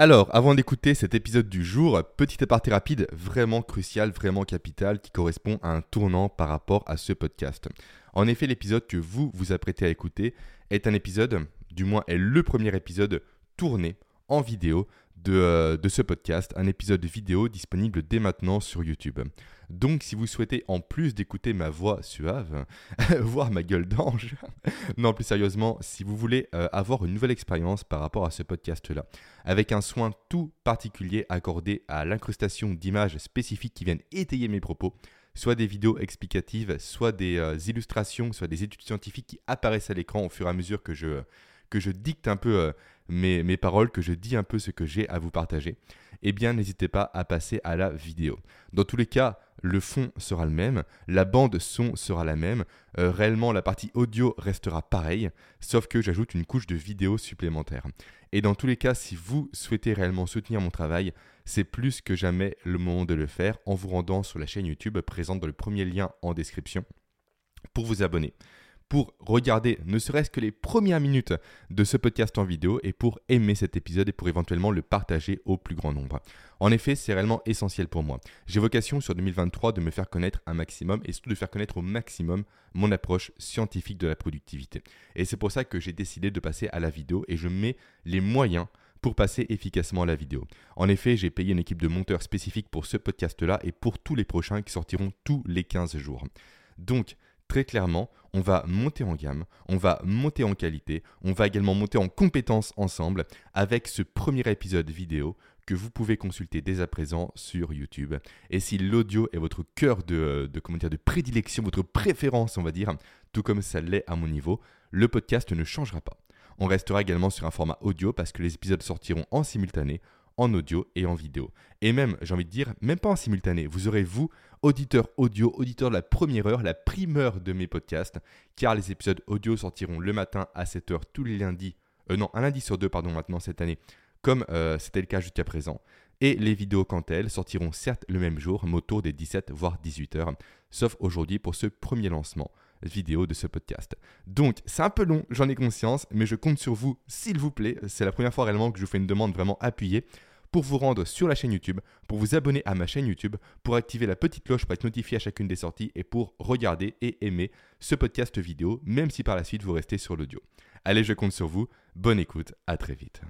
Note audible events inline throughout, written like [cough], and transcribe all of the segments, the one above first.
Alors, avant d'écouter cet épisode du jour, petit aparté rapide, vraiment crucial, vraiment capital, qui correspond à un tournant par rapport à ce podcast. En effet, l'épisode que vous vous apprêtez à écouter est un épisode, du moins est le premier épisode tourné en vidéo euh, de, ce podcast, un épisode vidéo disponible dès maintenant sur YouTube. Donc si vous souhaitez en plus d'écouter ma voix suave, [laughs] voir ma gueule d'ange, [laughs] non plus sérieusement, si vous voulez euh, avoir une nouvelle expérience par rapport à ce podcast-là, avec un soin tout particulier accordé à l'incrustation d'images spécifiques qui viennent étayer mes propos, soit des vidéos explicatives, soit des euh, illustrations, soit des études scientifiques qui apparaissent à l'écran au fur et à mesure que je, que je dicte un peu mes, mes paroles, que je dis un peu ce que j'ai à vous partager, eh bien n'hésitez pas à passer à la vidéo. Dans tous les cas, le fond sera le même, la bande son sera la même, euh, réellement la partie audio restera pareille, sauf que j'ajoute une couche de vidéo supplémentaire. Et dans tous les cas, si vous souhaitez réellement soutenir mon travail, c'est plus que jamais le moment de le faire en vous rendant sur la chaîne YouTube présente dans le premier lien en description pour vous abonner pour regarder ne serait-ce que les premières minutes de ce podcast en vidéo et pour aimer cet épisode et pour éventuellement le partager au plus grand nombre. En effet, c'est réellement essentiel pour moi. J'ai vocation sur 2023 de me faire connaître un maximum et surtout de faire connaître au maximum mon approche scientifique de la productivité. Et c'est pour ça que j'ai décidé de passer à la vidéo et je mets les moyens pour passer efficacement à la vidéo. En effet, j'ai payé une équipe de monteurs spécifiques pour ce podcast-là et pour tous les prochains qui sortiront tous les 15 jours. Donc, très clairement, on va monter en gamme, on va monter en qualité, on va également monter en compétences ensemble avec ce premier épisode vidéo que vous pouvez consulter dès à présent sur YouTube. Et si l'audio est votre cœur de, de, prédilection, votre préférence, on va dire, tout comme ça l'est à mon niveau, le podcast ne changera pas. On restera également sur un format audio parce que les épisodes sortiront en simultané en audio et en vidéo. Et même, j'ai envie de dire, même pas en simultané. Vous aurez, vous, auditeur audio, auditeur de la première heure, la primeur de mes podcasts, car les épisodes audio sortiront le matin à 7h tous les lundis, euh, non, un lundi sur deux, pardon, maintenant cette année, comme euh, c'était le cas jusqu'à présent. Et les vidéos, quant à elles, sortiront certes le même jour, mais autour des 17 voire 18h, sauf aujourd'hui pour ce premier lancement vidéo de ce podcast. Donc, c'est un peu long, j'en ai conscience, mais je compte sur vous, s'il vous plaît. C'est la première fois réellement que je vous fais une demande vraiment appuyée pour vous rendre sur la chaîne YouTube, pour vous abonner à ma chaîne YouTube, pour activer la petite cloche pour être notifié à chacune des sorties et pour regarder et aimer ce podcast vidéo, même si par la suite vous restez sur l'audio. Allez, je compte sur vous. Bonne écoute, à très vite.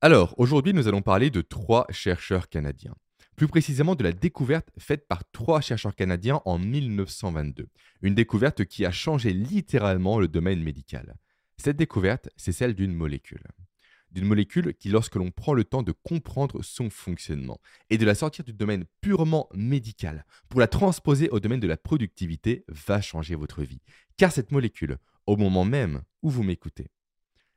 Alors, aujourd'hui, nous allons parler de trois chercheurs canadiens. Plus précisément de la découverte faite par trois chercheurs canadiens en 1922. Une découverte qui a changé littéralement le domaine médical. Cette découverte, c'est celle d'une molécule d'une molécule qui, lorsque l'on prend le temps de comprendre son fonctionnement et de la sortir du domaine purement médical pour la transposer au domaine de la productivité, va changer votre vie. Car cette molécule, au moment même où vous m'écoutez,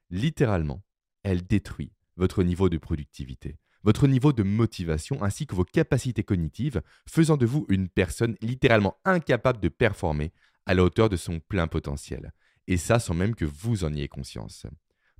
littéralement, elle détruit votre niveau de productivité, votre niveau de motivation ainsi que vos capacités cognitives, faisant de vous une personne littéralement incapable de performer à la hauteur de son plein potentiel. Et ça sans même que vous en ayez conscience.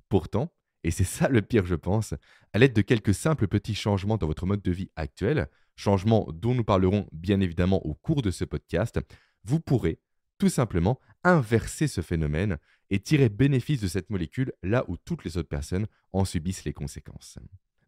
Pourtant, et c'est ça le pire, je pense, à l'aide de quelques simples petits changements dans votre mode de vie actuel, changements dont nous parlerons bien évidemment au cours de ce podcast, vous pourrez tout simplement inverser ce phénomène et tirer bénéfice de cette molécule là où toutes les autres personnes en subissent les conséquences.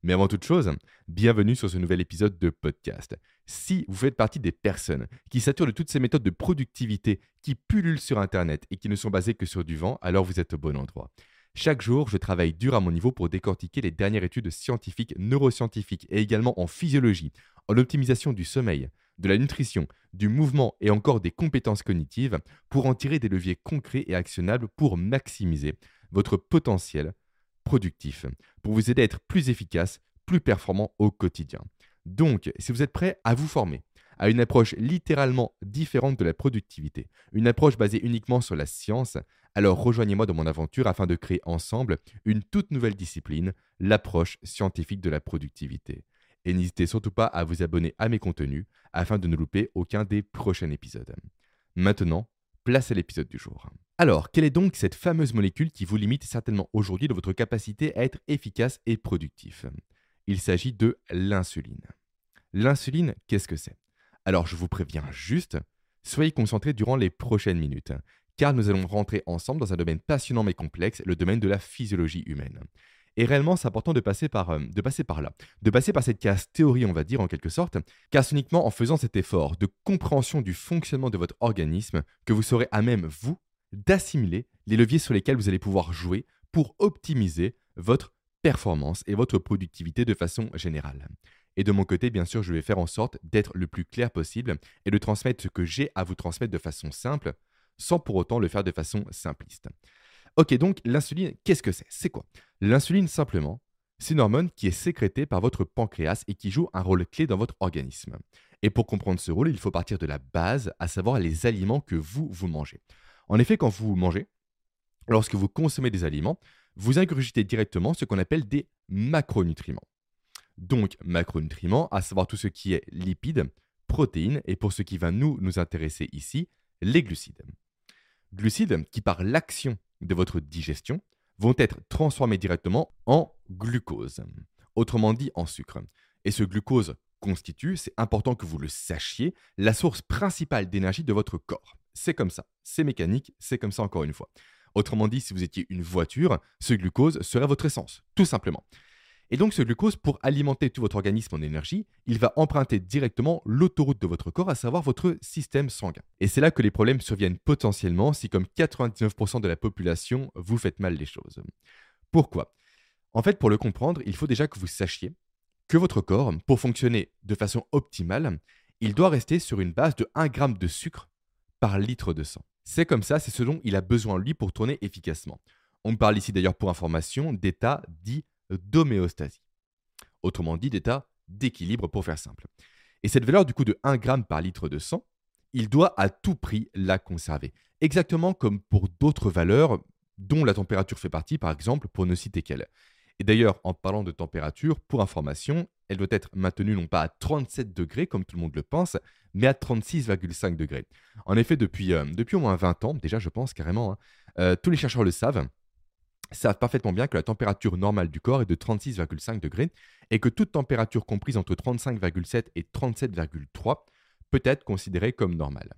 Mais avant toute chose, bienvenue sur ce nouvel épisode de podcast. Si vous faites partie des personnes qui saturent de toutes ces méthodes de productivité qui pullulent sur Internet et qui ne sont basées que sur du vent, alors vous êtes au bon endroit. Chaque jour, je travaille dur à mon niveau pour décortiquer les dernières études scientifiques, neuroscientifiques et également en physiologie, en optimisation du sommeil, de la nutrition, du mouvement et encore des compétences cognitives pour en tirer des leviers concrets et actionnables pour maximiser votre potentiel productif, pour vous aider à être plus efficace, plus performant au quotidien. Donc, si vous êtes prêt à vous former, à une approche littéralement différente de la productivité, une approche basée uniquement sur la science, alors rejoignez-moi dans mon aventure afin de créer ensemble une toute nouvelle discipline, l'approche scientifique de la productivité. Et n'hésitez surtout pas à vous abonner à mes contenus afin de ne louper aucun des prochains épisodes. Maintenant, place à l'épisode du jour. Alors, quelle est donc cette fameuse molécule qui vous limite certainement aujourd'hui de votre capacité à être efficace et productif? Il s'agit de l'insuline. L'insuline, qu'est-ce que c'est? Alors je vous préviens juste, soyez concentrés durant les prochaines minutes, car nous allons rentrer ensemble dans un domaine passionnant mais complexe, le domaine de la physiologie humaine. Et réellement, c'est important de passer, par, euh, de passer par là, de passer par cette case théorie, on va dire en quelque sorte, car c'est uniquement en faisant cet effort de compréhension du fonctionnement de votre organisme que vous serez à même, vous, d'assimiler les leviers sur lesquels vous allez pouvoir jouer pour optimiser votre performance et votre productivité de façon générale. Et de mon côté, bien sûr, je vais faire en sorte d'être le plus clair possible et de transmettre ce que j'ai à vous transmettre de façon simple, sans pour autant le faire de façon simpliste. Ok, donc l'insuline, qu'est-ce que c'est? C'est quoi? L'insuline, simplement, c'est une hormone qui est sécrétée par votre pancréas et qui joue un rôle clé dans votre organisme. Et pour comprendre ce rôle, il faut partir de la base, à savoir les aliments que vous, vous mangez. En effet, quand vous mangez, lorsque vous consommez des aliments, vous ingurgitez directement ce qu'on appelle des macronutriments. Donc, macronutriments, à savoir tout ce qui est lipides, protéines, et pour ce qui va nous, nous intéresser ici, les glucides. Glucides qui, par l'action de votre digestion, vont être transformés directement en glucose, autrement dit en sucre. Et ce glucose constitue, c'est important que vous le sachiez, la source principale d'énergie de votre corps. C'est comme ça, c'est mécanique, c'est comme ça encore une fois. Autrement dit, si vous étiez une voiture, ce glucose serait votre essence, tout simplement. Et donc ce glucose, pour alimenter tout votre organisme en énergie, il va emprunter directement l'autoroute de votre corps, à savoir votre système sanguin. Et c'est là que les problèmes surviennent potentiellement si comme 99% de la population, vous faites mal les choses. Pourquoi? En fait, pour le comprendre, il faut déjà que vous sachiez que votre corps, pour fonctionner de façon optimale, il doit rester sur une base de 1 g de sucre par litre de sang. C'est comme ça, c'est ce dont il a besoin lui pour tourner efficacement. On parle ici d'ailleurs pour information d'état dit d'homéostasie. Autrement dit, d'état d'équilibre pour faire simple. Et cette valeur du coup de 1 g par litre de sang, il doit à tout prix la conserver. Exactement comme pour d'autres valeurs dont la température fait partie, par exemple, pour ne citer qu'elle. Et d'ailleurs, en parlant de température, pour information, elle doit être maintenue non pas à 37 degrés comme tout le monde le pense, mais à 36,5 degrés. En effet, depuis, euh, au moins 20 ans, déjà je pense carrément, hein, euh, tous les chercheurs le savent, savent parfaitement bien que la température normale du corps est de 36,5 degrés et que toute température comprise entre 35,7 et 37,3 peut être considérée comme normale.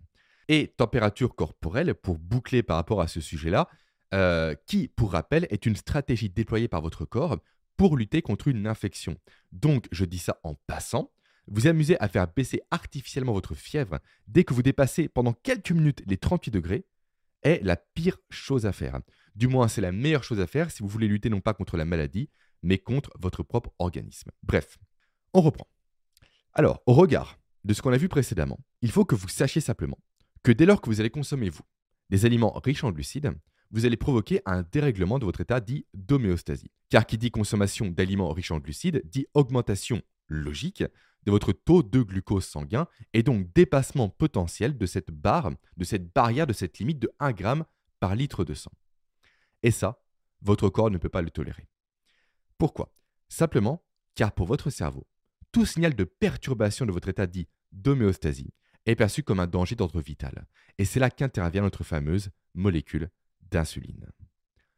Et température corporelle, pour boucler par rapport à ce sujet-là, euh, qui, pour rappel, est une stratégie déployée par votre corps pour lutter contre une infection. Donc, je dis ça en passant, vous amusez à faire baisser artificiellement votre fièvre dès que vous dépassez pendant quelques minutes les 38 degrés est la pire chose à faire. Du moins, c'est la meilleure chose à faire si vous voulez lutter non pas contre la maladie, mais contre votre propre organisme. Bref, on reprend. Alors, au regard de ce qu'on a vu précédemment, il faut que vous sachiez simplement que dès lors que vous allez consommer, vous, des aliments riches en glucides, vous allez provoquer un dérèglement de votre état dit d'homéostasie. Car qui dit consommation d'aliments riches en glucides dit augmentation logique de votre taux de glucose sanguin et donc dépassement potentiel de cette barre, de cette barrière, de cette limite de 1 g par litre de sang. Et ça, votre corps ne peut pas le tolérer. Pourquoi? Simplement car pour votre cerveau, tout signal de perturbation de votre état dit d'homéostasie est perçu comme un danger d'ordre vital. Et c'est là qu'intervient notre fameuse molécule d'insuline.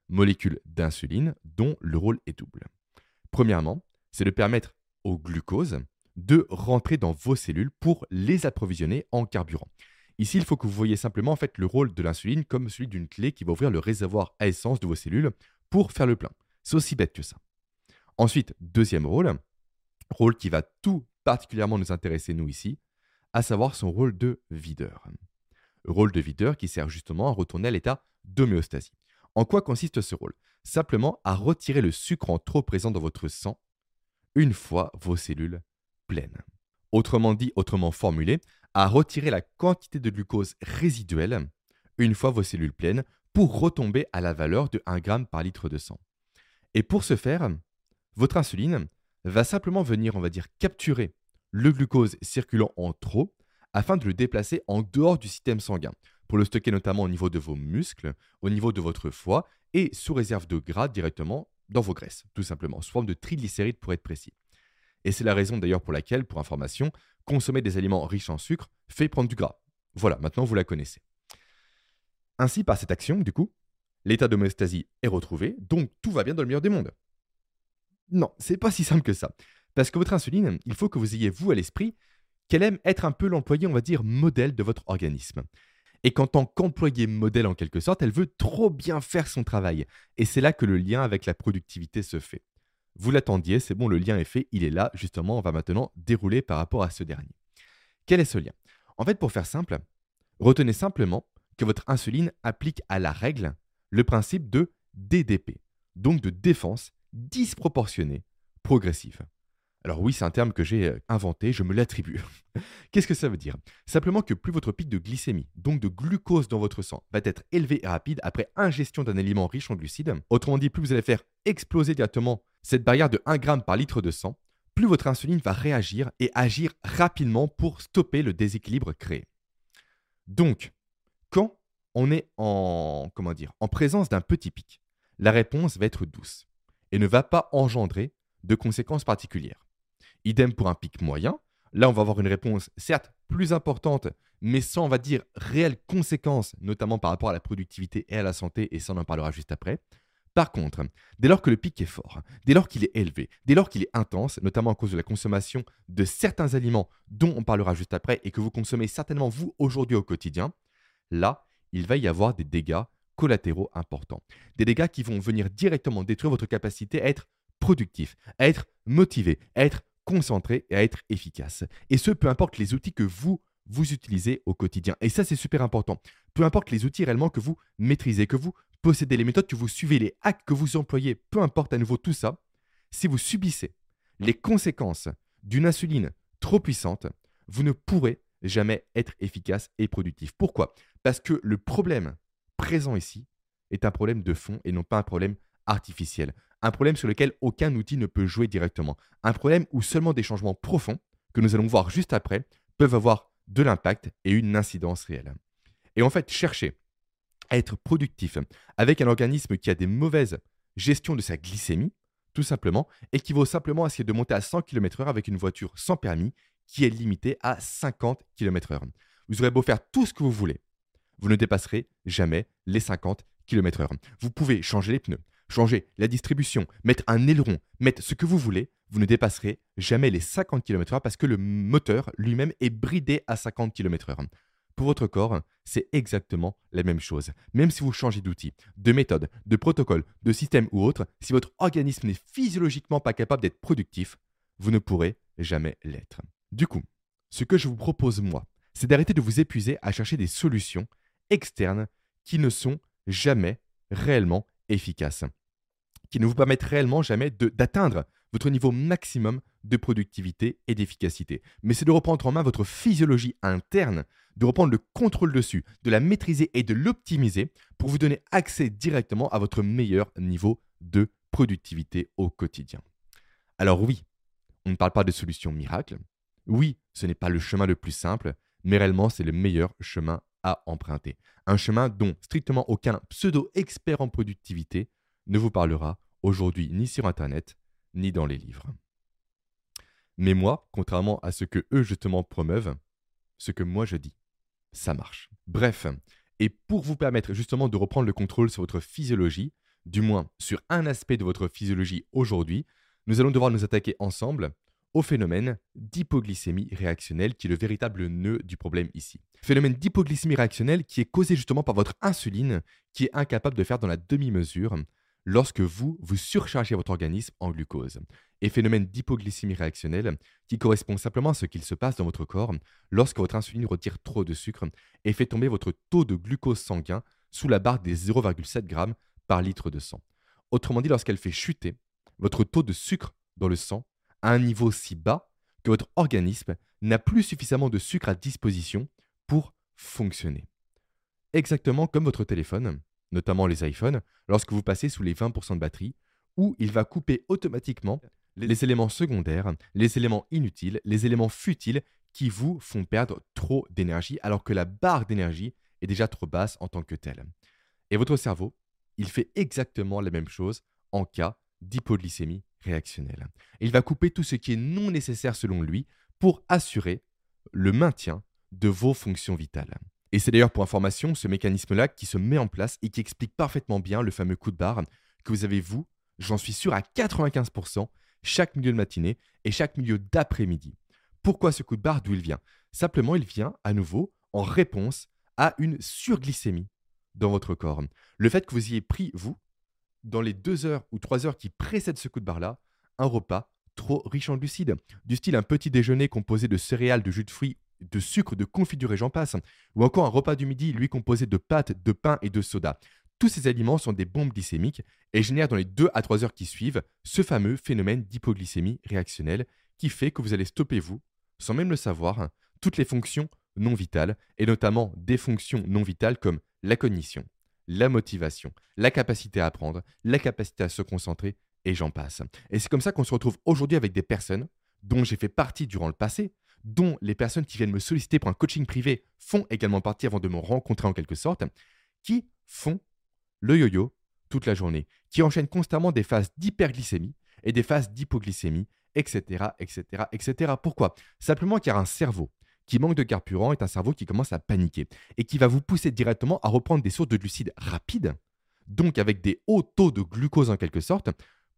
Molécule d'insuline dont le rôle est double. Premièrement, c'est de permettre au glucose de rentrer dans vos cellules pour les approvisionner en carburant. Ici, il faut que vous voyez simplement le rôle de l'insuline comme celui d'une clé qui va ouvrir le réservoir à essence de vos cellules pour faire le plein. C'est aussi bête que ça. Ensuite, deuxième rôle, rôle qui va tout particulièrement nous intéresser nous ici, à savoir son rôle de videur. Rôle de videur qui sert justement à retourner à l'état d'homéostasie. En quoi consiste ce rôle? Simplement à retirer le sucre en trop présent dans votre sang une fois vos cellules pleines. Autrement dit, autrement formulé, à retirer la quantité de glucose résiduelle une fois vos cellules pleines pour retomber à la valeur de 1 g par litre de sang. Et pour ce faire, votre insuline va simplement venir, on va dire, capturer le glucose circulant en trop afin de le déplacer en dehors du système sanguin, pour le stocker notamment au niveau de vos muscles, au niveau de votre foie et sous réserve de gras directement dans vos graisses, tout simplement, sous forme de triglycérides pour être précis. Et c'est la raison d'ailleurs pour laquelle, pour information, consommer des aliments riches en sucre fait prendre du gras. Voilà, maintenant vous la connaissez. Ainsi, par cette action, du coup, l'état d'homéostasie est retrouvé, donc tout va bien dans le meilleur des mondes. Non, c'est pas si simple que ça. Parce que votre insuline, il faut que vous ayez vous à l'esprit qu'elle aime être un peu l'employé, on va dire, modèle de votre organisme. Et qu'en tant qu'employé modèle en quelque sorte, elle veut trop bien faire son travail. Et c'est là que le lien avec la productivité se fait. Vous l'attendiez, c'est bon, le lien est fait, il est là, justement, on va maintenant dérouler par rapport à ce dernier. Quel est ce lien? En fait, pour faire simple, retenez simplement que votre insuline applique à la règle le principe de DDP, donc de défense disproportionnée progressive. Alors oui, c'est un terme que j'ai euh, inventé, je me l'attribue. [laughs] Qu'est-ce que ça veut dire? Simplement que plus votre pic de glycémie, donc de glucose dans votre sang, va être élevé et rapide après ingestion d'un aliment riche en glucides, autrement dit, plus vous allez faire exploser directement cette barrière de 1 g par litre de sang, plus votre insuline va réagir et agir rapidement pour stopper le déséquilibre créé. Donc, quand on est en, comment dire, en présence d'un petit pic, la réponse va être douce et ne va pas engendrer de conséquences particulières. Idem pour un pic moyen. Là, on va avoir une réponse certes plus importante, mais sans, on va dire, réelles conséquences, notamment par rapport à la productivité et à la santé, et ça, on en parlera juste après. Par contre, dès lors que le pic est fort, dès lors qu'il est élevé, dès lors qu'il est intense, notamment à cause de la consommation de certains aliments dont on parlera juste après et que vous consommez certainement vous aujourd'hui au quotidien, là, il va y avoir des dégâts collatéraux importants. Des dégâts qui vont venir directement détruire votre capacité à être productif, à être motivé, à être concentré et à être efficace. Et ce, peu importe les outils que vous, vous utilisez au quotidien. Et ça, c'est super important. Peu importe les outils réellement que vous maîtrisez, que vous possédez, les méthodes que vous suivez, les hacks que vous employez, peu importe à nouveau tout ça, si vous subissez les conséquences d'une insuline trop puissante, vous ne pourrez jamais être efficace et productif. Pourquoi? Parce que le problème présent ici est un problème de fond et non pas un problème artificiel un problème sur lequel aucun outil ne peut jouer directement, un problème où seulement des changements profonds, que nous allons voir juste après, peuvent avoir de l'impact et une incidence réelle. Et en fait, chercher à être productif avec un organisme qui a des mauvaises gestions de sa glycémie, tout simplement, équivaut simplement à essayer de monter à 100 km/h avec une voiture sans permis qui est limitée à 50 km/h. Vous aurez beau faire tout ce que vous voulez, vous ne dépasserez jamais les 50 km/h. Vous pouvez changer les pneus, changer la distribution, mettre un aileron, mettre ce que vous voulez, vous ne dépasserez jamais les 50 km/h parce que le moteur lui-même est bridé à 50 km/h. Pour votre corps, c'est exactement la même chose. Même si vous changez d'outil, de méthode, de protocole, de système ou autre, si votre organisme n'est physiologiquement pas capable d'être productif, vous ne pourrez jamais l'être. Du coup, ce que je vous propose moi, c'est d'arrêter de vous épuiser à chercher des solutions externes qui ne sont jamais réellement efficaces qui ne vous permettent réellement jamais d'atteindre votre niveau maximum de productivité et d'efficacité. Mais c'est de reprendre en main votre physiologie interne, de reprendre le contrôle dessus, de la maîtriser et de l'optimiser pour vous donner accès directement à votre meilleur niveau de productivité au quotidien. Alors oui, on ne parle pas de solution miracle. Oui, ce n'est pas le chemin le plus simple, mais réellement c'est le meilleur chemin à emprunter. Un chemin dont strictement aucun pseudo-expert en productivité ne vous parlera aujourd'hui ni sur Internet, ni dans les livres. Mais moi, contrairement à ce que eux justement promeuvent, ce que moi je dis, ça marche. Bref, et pour vous permettre justement de reprendre le contrôle sur votre physiologie, du moins sur un aspect de votre physiologie aujourd'hui, nous allons devoir nous attaquer ensemble au phénomène d'hypoglycémie réactionnelle qui est le véritable nœud du problème ici. Phénomène d'hypoglycémie réactionnelle qui est causé justement par votre insuline qui est incapable de faire dans la demi-mesure lorsque vous, vous surchargez votre organisme en glucose. Et phénomène d'hypoglycémie réactionnelle qui correspond simplement à ce qu'il se passe dans votre corps lorsque votre insuline retire trop de sucre et fait tomber votre taux de glucose sanguin sous la barre des 0,7 g par litre de sang. Autrement dit, lorsqu'elle fait chuter votre taux de sucre dans le sang à un niveau si bas que votre organisme n'a plus suffisamment de sucre à disposition pour fonctionner. Exactement comme votre téléphone, notamment les iPhones, lorsque vous passez sous les 20% de batterie, où il va couper automatiquement les éléments secondaires, les éléments inutiles, les éléments futiles qui vous font perdre trop d'énergie alors que la barre d'énergie est déjà trop basse en tant que telle. Et votre cerveau, il fait exactement la même chose en cas d'hypoglycémie réactionnelle. Il va couper tout ce qui est non nécessaire selon lui pour assurer le maintien de vos fonctions vitales. Et c'est d'ailleurs pour information ce mécanisme-là qui se met en place et qui explique parfaitement bien le fameux coup de barre que vous avez, vous, j'en suis sûr à 95%, chaque milieu de matinée et chaque milieu d'après-midi. Pourquoi ce coup de barre? D'où il vient? Simplement, il vient à nouveau en réponse à une surglycémie dans votre corps. Le fait que vous ayez pris, vous, dans les deux heures ou trois heures qui précèdent ce coup de barre-là, un repas trop riche en glucides, du style un petit déjeuner composé de céréales, de jus de fruits, de sucre, de confiture et j'en passe, ou encore un repas du midi, lui composé de pâtes, de pain et de soda. Tous ces aliments sont des bombes glycémiques et génèrent dans les 2 à 3 heures qui suivent ce fameux phénomène d'hypoglycémie réactionnelle qui fait que vous allez stopper vous, sans même le savoir, toutes les fonctions non vitales, et notamment des fonctions non vitales comme la cognition, la motivation, la capacité à apprendre, la capacité à se concentrer, et j'en passe. Et c'est comme ça qu'on se retrouve aujourd'hui avec des personnes dont j'ai fait partie durant le passé, dont les personnes qui viennent me solliciter pour un coaching privé font également partie avant de me rencontrer en quelque sorte, qui font le yo-yo toute la journée, qui enchaînent constamment des phases d'hyperglycémie et des phases d'hypoglycémie, etc., etc., etc. Pourquoi? Simplement car un cerveau qui manque de carburant est un cerveau qui commence à paniquer et qui va vous pousser directement à reprendre des sources de glucides rapides, donc avec des hauts taux de glucose en quelque sorte,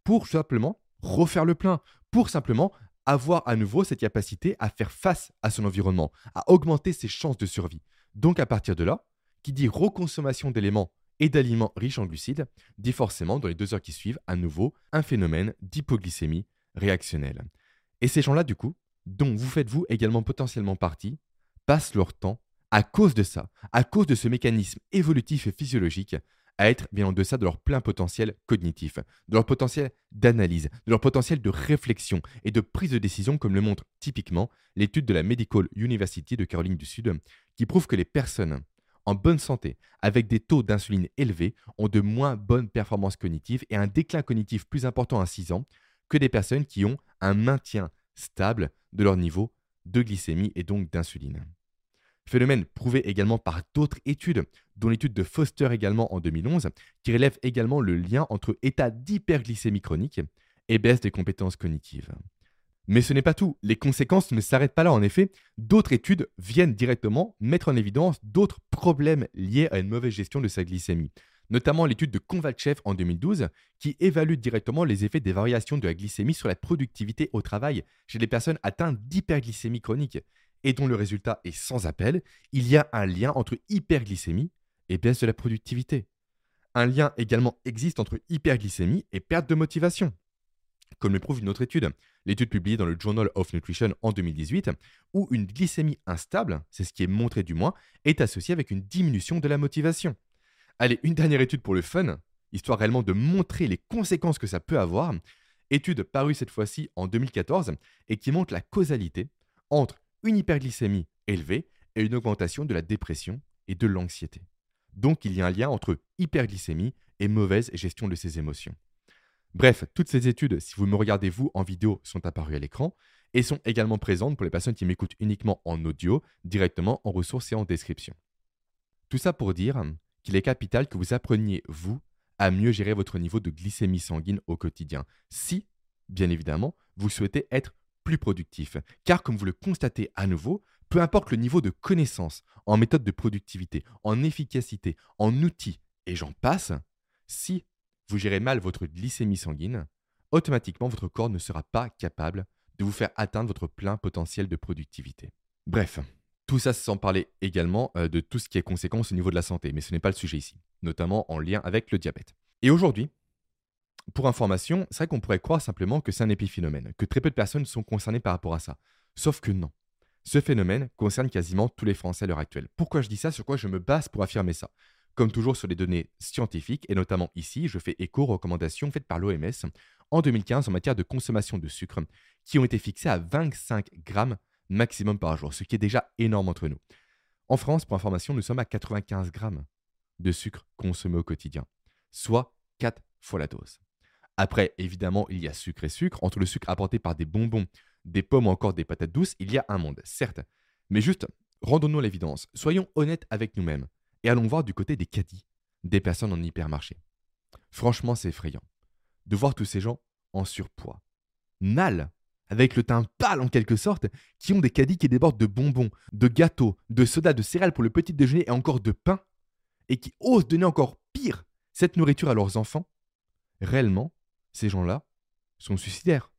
pour simplement refaire le plein, pour simplement avoir à nouveau cette capacité à faire face à son environnement, à augmenter ses chances de survie. Donc à partir de là, qui dit reconsommation d'éléments et d'aliments riches en glucides, dit forcément dans les deux heures qui suivent à nouveau un phénomène d'hypoglycémie réactionnelle. Et ces gens-là, du coup, dont vous faites-vous également potentiellement partie, passent leur temps, à cause de ça, à cause de ce mécanisme évolutif et physiologique, à être bien en deçà de leur plein potentiel cognitif, de leur potentiel d'analyse, de leur potentiel de réflexion et de prise de décision, comme le montre typiquement l'étude de la Medical University de Caroline du Sud, qui prouve que les personnes en bonne santé, avec des taux d'insuline élevés, ont de moins bonnes performances cognitives et un déclin cognitif plus important à 6 ans que des personnes qui ont un maintien stable de leur niveau de glycémie et donc d'insuline. Phénomène prouvé également par d'autres études, dont l'étude de Foster également en 2011, qui relève également le lien entre état d'hyperglycémie chronique et baisse des compétences cognitives. Mais ce n'est pas tout, les conséquences ne s'arrêtent pas là en effet, d'autres études viennent directement mettre en évidence d'autres problèmes liés à une mauvaise gestion de sa glycémie, notamment l'étude de Konvalchev en 2012 qui évalue directement les effets des variations de la glycémie sur la productivité au travail chez les personnes atteintes d'hyperglycémie chronique et dont le résultat est sans appel, il y a un lien entre hyperglycémie et baisse de la productivité. Un lien également existe entre hyperglycémie et perte de motivation. Comme le prouve une autre étude, l'étude publiée dans le Journal of Nutrition en 2018, où une glycémie instable, c'est ce qui est montré du moins, est associée avec une diminution de la motivation. Allez, une dernière étude pour le fun, histoire réellement de montrer les conséquences que ça peut avoir. Étude parue cette fois-ci en 2014 et qui montre la causalité entre une hyperglycémie élevée et une augmentation de la dépression et de l'anxiété. Donc il y a un lien entre hyperglycémie et mauvaise gestion de ses émotions. Bref, toutes ces études, si vous me regardez vous en vidéo, sont apparues à l'écran et sont également présentes pour les personnes qui m'écoutent uniquement en audio, directement en ressources et en description. Tout ça pour dire qu'il est capital que vous appreniez, vous, à mieux gérer votre niveau de glycémie sanguine au quotidien, si, bien évidemment, vous souhaitez être plus productif. Car comme vous le constatez à nouveau, peu importe le niveau de connaissance en méthode de productivité, en efficacité, en outils, et j'en passe, si vous gérez mal votre glycémie sanguine, automatiquement votre corps ne sera pas capable de vous faire atteindre votre plein potentiel de productivité. Bref, tout ça sans parler également euh, de tout ce qui est conséquence au niveau de la santé, mais ce n'est pas le sujet ici, notamment en lien avec le diabète. Et aujourd'hui, pour information, c'est vrai qu'on pourrait croire simplement que c'est un épiphénomène, que très peu de personnes sont concernées par rapport à ça. Sauf que non. Ce phénomène concerne quasiment tous les Français à l'heure actuelle. Pourquoi je dis ça? Sur quoi je me base pour affirmer ça? Comme toujours sur les données scientifiques, et notamment ici, je fais écho aux recommandations faites par l'OMS en 2015 en matière de consommation de sucre, qui ont été fixées à 25 grammes maximum par jour, ce qui est déjà énorme entre nous. En France, pour information, nous sommes à 95 grammes de sucre consommé au quotidien, soit 4 fois la dose. Après, évidemment, il y a sucre et sucre. Entre le sucre apporté par des bonbons, des pommes ou encore des patates douces, il y a un monde, certes. Mais juste, rendons-nous l'évidence. Soyons honnêtes avec nous-mêmes et allons voir du côté des caddies, des personnes en hypermarché. Franchement, c'est effrayant de voir tous ces gens en surpoids. Nal, avec le teint pâle en quelque sorte, qui ont des caddies qui débordent de bonbons, de gâteaux, de sodas, de céréales pour le petit déjeuner et encore de pain, et qui osent donner encore pire cette nourriture à leurs enfants. Réellement, ces gens-là sont suicidaires.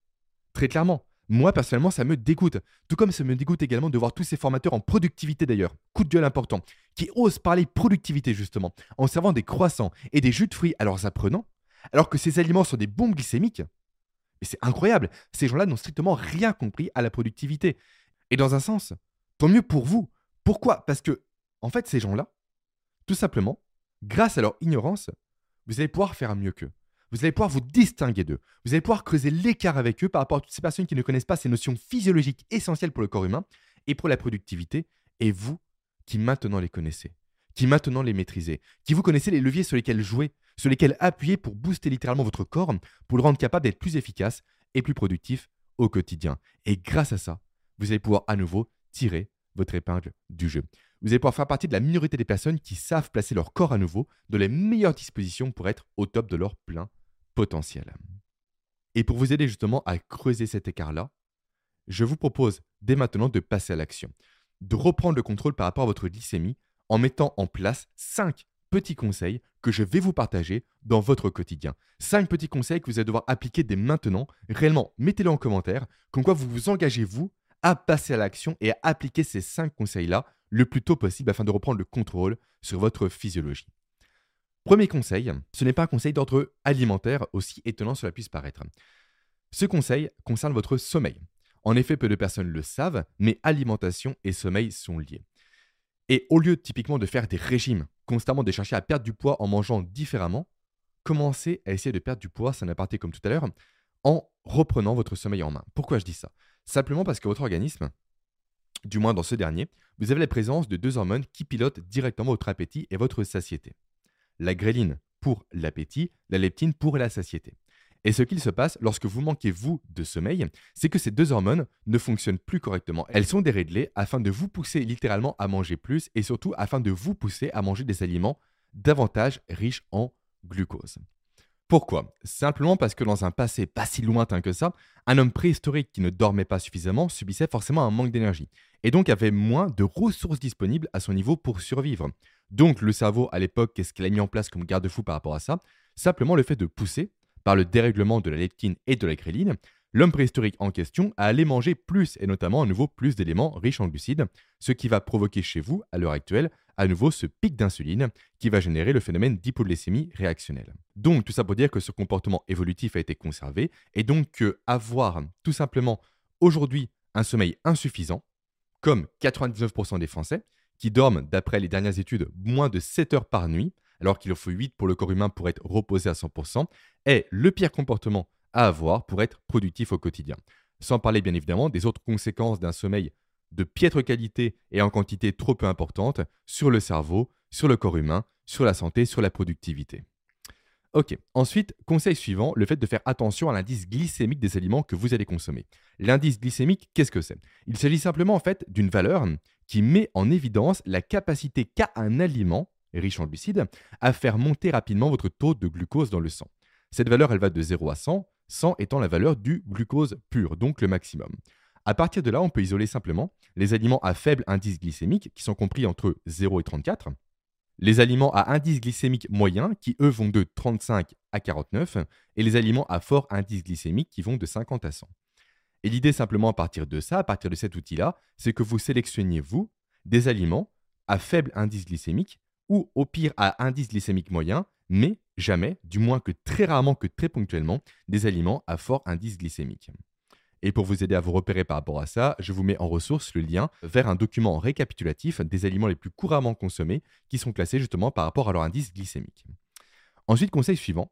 Très clairement. Moi, personnellement, ça me dégoûte. Tout comme ça me dégoûte également de voir tous ces formateurs en productivité d'ailleurs, coup de gueule important, qui osent parler productivité justement, en servant des croissants et des jus de fruits à leurs apprenants, alors que ces aliments sont des bombes glycémiques. Mais c'est incroyable. Ces gens-là n'ont strictement rien compris à la productivité. Et dans un sens, tant mieux pour vous. Pourquoi? Parce que, en fait, ces gens-là, tout simplement, grâce à leur ignorance, vous allez pouvoir faire mieux qu'eux. Vous allez pouvoir vous distinguer d'eux. Vous allez pouvoir creuser l'écart avec eux par rapport à toutes ces personnes qui ne connaissent pas ces notions physiologiques essentielles pour le corps humain et pour la productivité, et vous qui maintenant les connaissez, qui maintenant les maîtrisez, qui vous connaissez les leviers sur lesquels jouer, sur lesquels appuyer pour booster littéralement votre corps, pour le rendre capable d'être plus efficace et plus productif au quotidien. Et grâce à ça, vous allez pouvoir à nouveau tirer votre épingle du jeu. Vous allez pouvoir faire partie de la minorité des personnes qui savent placer leur corps à nouveau dans les meilleures dispositions pour être au top de leur plein potentiel. Et pour vous aider justement à creuser cet écart-là, je vous propose dès maintenant de passer à l'action, de reprendre le contrôle par rapport à votre glycémie en mettant en place 5 petits conseils que je vais vous partager dans votre quotidien. 5 petits conseils que vous allez devoir appliquer dès maintenant. Réellement, mettez-les en commentaire, comme quoi vous vous engagez, vous, à passer à l'action et à appliquer ces 5 conseils-là le plus tôt possible afin de reprendre le contrôle sur votre physiologie. Premier conseil, ce n'est pas un conseil d'ordre alimentaire, aussi étonnant cela puisse paraître. Ce conseil concerne votre sommeil. En effet, peu de personnes le savent, mais alimentation et sommeil sont liés. Et au lieu typiquement de faire des régimes, constamment de chercher à perdre du poids en mangeant différemment, commencez à essayer de perdre du poids, c'est un aparté comme tout à l'heure, en reprenant votre sommeil en main. Pourquoi je dis ça? Simplement parce que votre organisme, du moins dans ce dernier, vous avez la présence de deux hormones qui pilotent directement votre appétit et votre satiété. La gréline pour l'appétit, la leptine pour la satiété. Et ce qu'il se passe lorsque vous manquez, vous, de sommeil, c'est que ces deux hormones ne fonctionnent plus correctement. Elles sont déréglées afin de vous pousser littéralement à manger plus et surtout afin de vous pousser à manger des aliments davantage riches en glucose. Pourquoi? Simplement parce que dans un passé pas si lointain que ça, un homme préhistorique qui ne dormait pas suffisamment subissait forcément un manque d'énergie et donc avait moins de ressources disponibles à son niveau pour survivre. Donc le cerveau à l'époque, qu'est-ce qu'il a mis en place comme garde-fou par rapport à ça? Simplement le fait de pousser par le dérèglement de la leptine et de la gréline, l'homme préhistorique en question a allé manger plus et notamment à nouveau plus d'éléments riches en glucides, ce qui va provoquer chez vous, à l'heure actuelle, à nouveau ce pic d'insuline qui va générer le phénomène d'hypoglycémie réactionnelle. Donc tout ça pour dire que ce comportement évolutif a été conservé et donc que avoir tout simplement aujourd'hui un sommeil insuffisant, comme 99% des Français, qui dorment, d'après les dernières études, moins de 7 heures par nuit, alors qu'il en faut 8 pour le corps humain pour être reposé à 100%, est le pire comportement à avoir pour être productif au quotidien. Sans parler bien évidemment des autres conséquences d'un sommeil de piètre qualité et en quantité trop peu importante sur le cerveau, sur le corps humain, sur la santé, sur la productivité. Ok, ensuite, conseil suivant, le fait de faire attention à l'indice glycémique des aliments que vous allez consommer. L'indice glycémique, qu'est-ce que c'est? Il s'agit simplement en fait d'une valeur qui met en évidence la capacité qu'a un aliment riche en glucides, à faire monter rapidement votre taux de glucose dans le sang. Cette valeur, elle va de 0 à 100, 100 étant la valeur du glucose pur, donc le maximum. À partir de là, on peut isoler simplement les aliments à faible indice glycémique, qui sont compris entre 0 et 34, les aliments à indice glycémique moyen, qui eux vont de 35 à 49, et les aliments à fort indice glycémique, qui vont de 50 à 100. Et l'idée simplement à partir de ça, à partir de cet outil-là, c'est que vous sélectionniez, vous, des aliments à faible indice glycémique ou au pire à indice glycémique moyen, mais jamais, du moins que très rarement que très ponctuellement, des aliments à fort indice glycémique. Et pour vous aider à vous repérer par rapport à ça, je vous mets en ressource le lien vers un document récapitulatif des aliments les plus couramment consommés qui sont classés justement par rapport à leur indice glycémique. Ensuite, conseil suivant,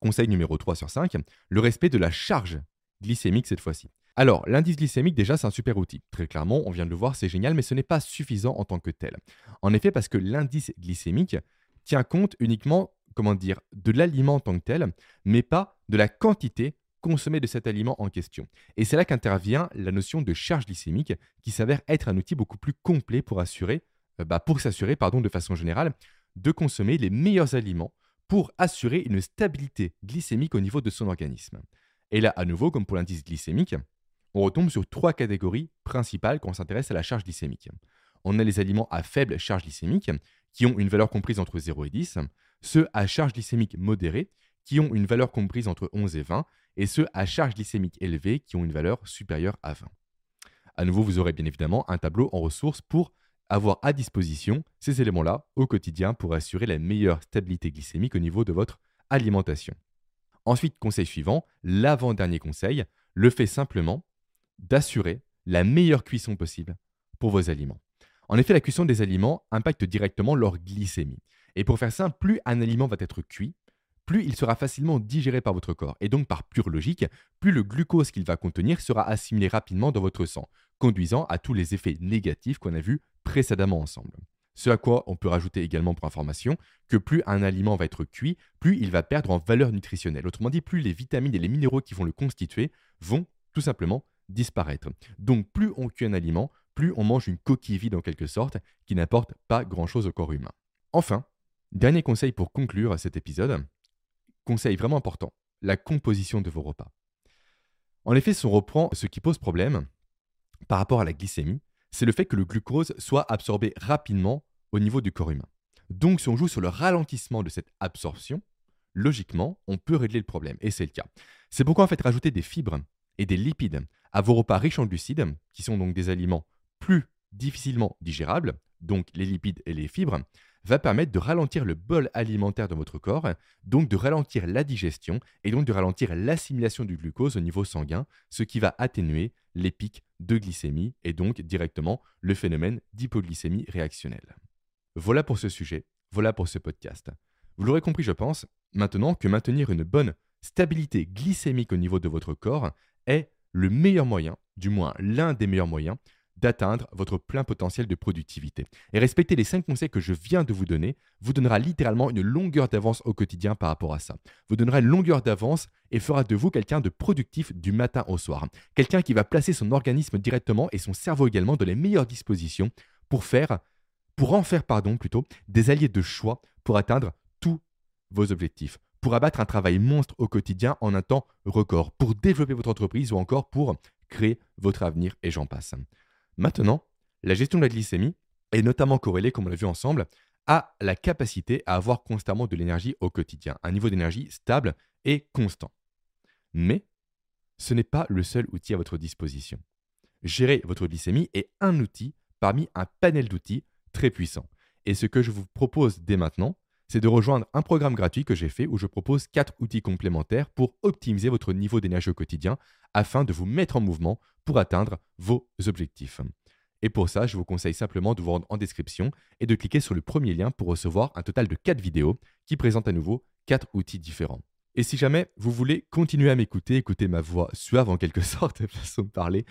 conseil numéro 3 sur 5, le respect de la charge glycémique cette fois-ci. Alors, l'indice glycémique, déjà, c'est un super outil. Très clairement, on vient de le voir, c'est génial, mais ce n'est pas suffisant en tant que tel. En effet, parce que l'indice glycémique tient compte uniquement, comment dire, de l'aliment en tant que tel, mais pas de la quantité consommée de cet aliment en question. Et c'est là qu'intervient la notion de charge glycémique, qui s'avère être un outil beaucoup plus complet pour assurer, euh, bah, pour s'assurer, pardon, de façon générale, de consommer les meilleurs aliments pour assurer une stabilité glycémique au niveau de son organisme. Et là, à nouveau, comme pour l'indice glycémique, on retombe sur trois catégories principales quand on s'intéresse à la charge glycémique. On a les aliments à faible charge glycémique, qui ont une valeur comprise entre 0 et 10, ceux à charge glycémique modérée, qui ont une valeur comprise entre 11 et 20, et ceux à charge glycémique élevée, qui ont une valeur supérieure à 20. À nouveau, vous aurez bien évidemment un tableau en ressources pour avoir à disposition ces éléments-là au quotidien pour assurer la meilleure stabilité glycémique au niveau de votre alimentation. Ensuite, conseil suivant, l'avant-dernier conseil, le fait simplement d'assurer la meilleure cuisson possible pour vos aliments. En effet, la cuisson des aliments impacte directement leur glycémie. Et pour faire simple, plus un aliment va être cuit, plus il sera facilement digéré par votre corps. Et donc, par pure logique, plus le glucose qu'il va contenir sera assimilé rapidement dans votre sang, conduisant à tous les effets négatifs qu'on a vus précédemment ensemble. Ce à quoi on peut rajouter également pour information que plus un aliment va être cuit, plus il va perdre en valeur nutritionnelle. Autrement dit, plus les vitamines et les minéraux qui vont le constituer vont tout simplement disparaître. Donc plus on cuit un aliment, plus on mange une coquille vide en quelque sorte, qui n'apporte pas grand-chose au corps humain. Enfin, dernier conseil pour conclure cet épisode, conseil vraiment important, la composition de vos repas. En effet, si on reprend ce qui pose problème par rapport à la glycémie, c'est le fait que le glucose soit absorbé rapidement au niveau du corps humain. Donc si on joue sur le ralentissement de cette absorption, logiquement, on peut régler le problème, et c'est le cas. C'est pourquoi en fait rajouter des fibres et des lipides à vos repas riches en glucides, qui sont donc des aliments plus difficilement digérables, donc les lipides et les fibres, va permettre de ralentir le bol alimentaire de votre corps, donc de ralentir la digestion et donc de ralentir l'assimilation du glucose au niveau sanguin, ce qui va atténuer les pics de glycémie et donc directement le phénomène d'hypoglycémie réactionnelle. Voilà pour ce sujet, voilà pour ce podcast. Vous l'aurez compris, je pense, maintenant que maintenir une bonne stabilité glycémique au niveau de votre corps est le meilleur moyen, du moins l'un des meilleurs moyens, d'atteindre votre plein potentiel de productivité. Et respecter les 5 conseils que je viens de vous donner vous donnera littéralement une longueur d'avance au quotidien par rapport à ça. Vous donnera une longueur d'avance et fera de vous quelqu'un de productif du matin au soir. Quelqu'un qui va placer son organisme directement et son cerveau également dans les meilleures dispositions pour faire pour en faire pardon plutôt des alliés de choix pour atteindre tous vos objectifs, pour abattre un travail monstre au quotidien en un temps record, pour développer votre entreprise ou encore pour créer votre avenir et j'en passe. Maintenant, la gestion de la glycémie est notamment corrélée, comme on l'a vu ensemble, à la capacité à avoir constamment de l'énergie au quotidien, un niveau d'énergie stable et constant. Mais ce n'est pas le seul outil à votre disposition. Gérer votre glycémie est un outil parmi un panel d'outils très puissants. Et ce que je vous propose dès maintenant, c'est de rejoindre un programme gratuit que j'ai fait où je propose quatre outils complémentaires pour optimiser votre niveau d'énergie au quotidien afin de vous mettre en mouvement pour atteindre vos objectifs. Et pour ça, je vous conseille simplement de vous rendre en description et de cliquer sur le premier lien pour recevoir un total de 4 vidéos qui présentent à nouveau 4 outils différents. Et si jamais vous voulez continuer à m'écouter, écouter ma voix suave en quelque [laughs] sorte, façon de parler,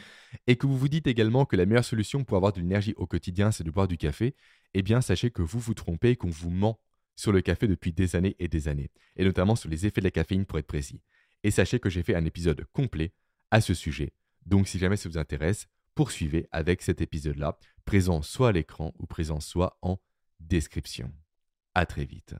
et que vous vous dites également que la meilleure solution pour avoir de l'énergie au quotidien, c'est de boire du café, eh bien sachez que vous vous trompez et qu'on vous ment sur le café depuis des années et des années, et notamment sur les effets de la caféine pour être précis. Et sachez que j'ai fait un épisode complet à ce sujet. Donc si jamais ça vous intéresse, poursuivez avec cet épisode-là, présent soit à l'écran ou présent soit en description. À très vite.